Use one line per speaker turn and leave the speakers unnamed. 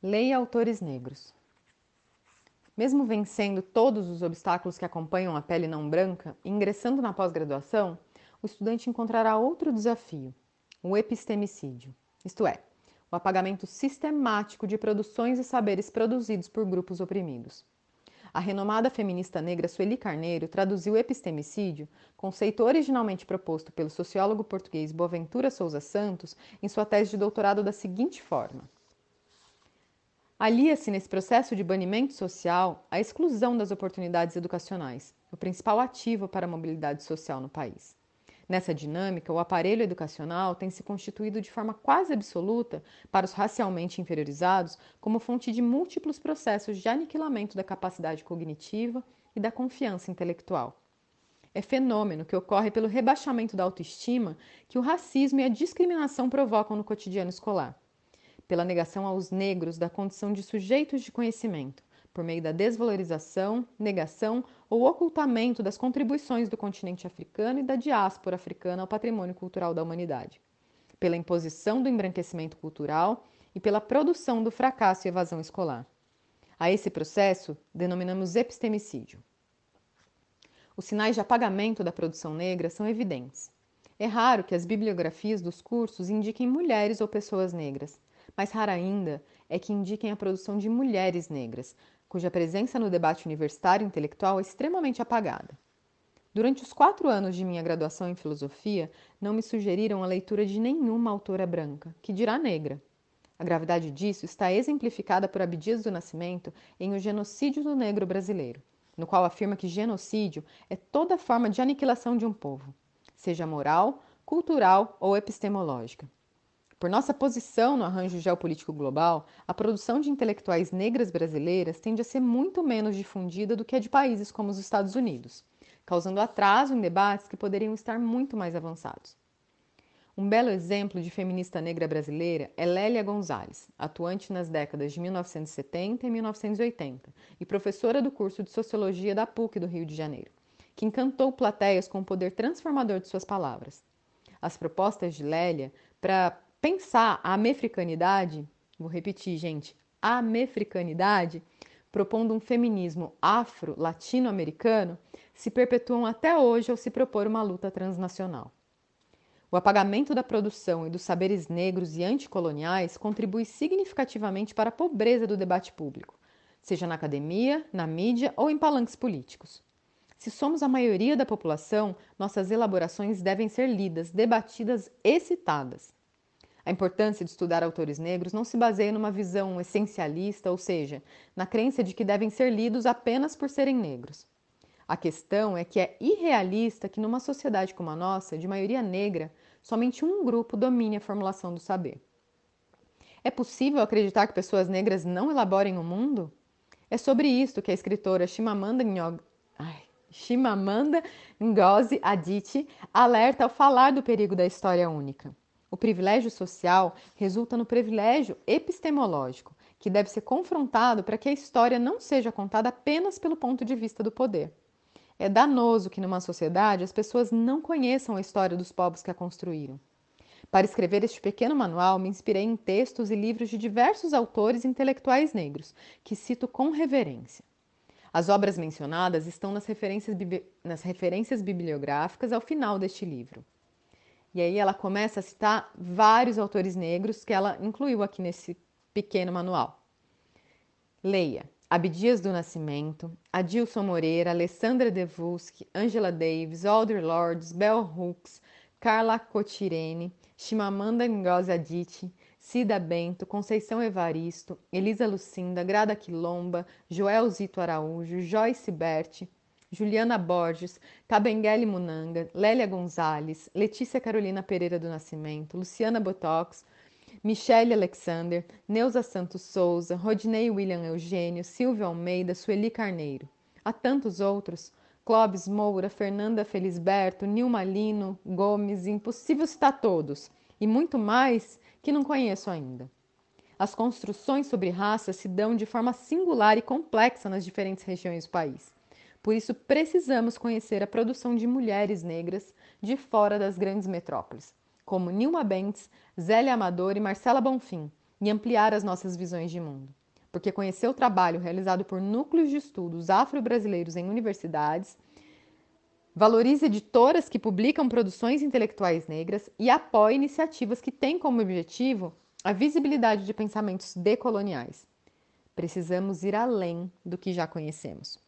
Leia autores negros. Mesmo vencendo todos os obstáculos que acompanham a pele não branca, ingressando na pós-graduação, o estudante encontrará outro desafio: o epistemicídio, isto é, o apagamento sistemático de produções e saberes produzidos por grupos oprimidos. A renomada feminista negra Sueli Carneiro traduziu epistemicídio, conceito originalmente proposto pelo sociólogo português Boaventura Souza Santos, em sua tese de doutorado da seguinte forma: Alia-se nesse processo de banimento social a exclusão das oportunidades educacionais, o principal ativo para a mobilidade social no país. Nessa dinâmica, o aparelho educacional tem se constituído de forma quase absoluta, para os racialmente inferiorizados, como fonte de múltiplos processos de aniquilamento da capacidade cognitiva e da confiança intelectual. É fenômeno que ocorre pelo rebaixamento da autoestima que o racismo e a discriminação provocam no cotidiano escolar pela negação aos negros da condição de sujeitos de conhecimento, por meio da desvalorização, negação ou ocultamento das contribuições do continente africano e da diáspora africana ao patrimônio cultural da humanidade, pela imposição do embranquecimento cultural e pela produção do fracasso e evasão escolar. A esse processo denominamos epistemicídio. Os sinais de apagamento da produção negra são evidentes. É raro que as bibliografias dos cursos indiquem mulheres ou pessoas negras, mais rara ainda é que indiquem a produção de mulheres negras, cuja presença no debate universitário intelectual é extremamente apagada. Durante os quatro anos de minha graduação em filosofia, não me sugeriram a leitura de nenhuma autora branca, que dirá negra. A gravidade disso está exemplificada por Abdias do Nascimento em O Genocídio do Negro Brasileiro, no qual afirma que genocídio é toda forma de aniquilação de um povo, seja moral, cultural ou epistemológica. Por nossa posição no arranjo geopolítico global, a produção de intelectuais negras brasileiras tende a ser muito menos difundida do que a de países como os Estados Unidos, causando atraso em debates que poderiam estar muito mais avançados. Um belo exemplo de feminista negra brasileira é Lélia Gonzalez, atuante nas décadas de 1970 e 1980 e professora do curso de Sociologia da PUC do Rio de Janeiro, que encantou plateias com o poder transformador de suas palavras. As propostas de Lélia para pensar a mefricanidade, vou repetir, gente, a mefricanidade, propondo um feminismo afro-latino-americano, se perpetuam até hoje ao se propor uma luta transnacional. O apagamento da produção e dos saberes negros e anticoloniais contribui significativamente para a pobreza do debate público, seja na academia, na mídia ou em palanques políticos. Se somos a maioria da população, nossas elaborações devem ser lidas, debatidas e citadas. A importância de estudar autores negros não se baseia numa visão essencialista, ou seja, na crença de que devem ser lidos apenas por serem negros. A questão é que é irrealista que numa sociedade como a nossa, de maioria negra, somente um grupo domine a formulação do saber. É possível acreditar que pessoas negras não elaborem o mundo? É sobre isso que a escritora Chimamanda Ngozi, Ai, Ngozi Adichie alerta ao falar do perigo da história única. O privilégio social resulta no privilégio epistemológico, que deve ser confrontado para que a história não seja contada apenas pelo ponto de vista do poder. É danoso que numa sociedade as pessoas não conheçam a história dos povos que a construíram. Para escrever este pequeno manual, me inspirei em textos e livros de diversos autores intelectuais negros, que cito com reverência. As obras mencionadas estão nas referências, nas referências bibliográficas ao final deste livro. E aí ela começa a citar vários autores negros que ela incluiu aqui nesse pequeno manual. Leia Abdias do Nascimento, Adilson Moreira, Alessandra Devuski, Angela Davis, Alder Lords, Bell Hooks, Carla Cotirene, Chimamanda Ngozi Adichie, Cida Bento, Conceição Evaristo, Elisa Lucinda, Grada Quilomba, Joel Zito Araújo, Joyce Berti, Juliana Borges, Tabenguele Munanga, Lélia Gonzalez, Letícia Carolina Pereira do Nascimento, Luciana Botox, Michele Alexander, Neuza Santos Souza, Rodney William Eugênio, Silvio Almeida, Sueli Carneiro. Há tantos outros. Clóvis Moura, Fernanda Felisberto, Nilma Lino, Gomes, impossível citar todos, e muito mais que não conheço ainda. As construções sobre raça se dão de forma singular e complexa nas diferentes regiões do país. Por isso, precisamos conhecer a produção de mulheres negras de fora das grandes metrópoles, como Nilma Bentes, Zélia Amador e Marcela Bonfim, e ampliar as nossas visões de mundo. Porque conhecer o trabalho realizado por núcleos de estudos afro-brasileiros em universidades, valorize editoras que publicam produções intelectuais negras e apoie iniciativas que têm como objetivo a visibilidade de pensamentos decoloniais. Precisamos ir além do que já conhecemos.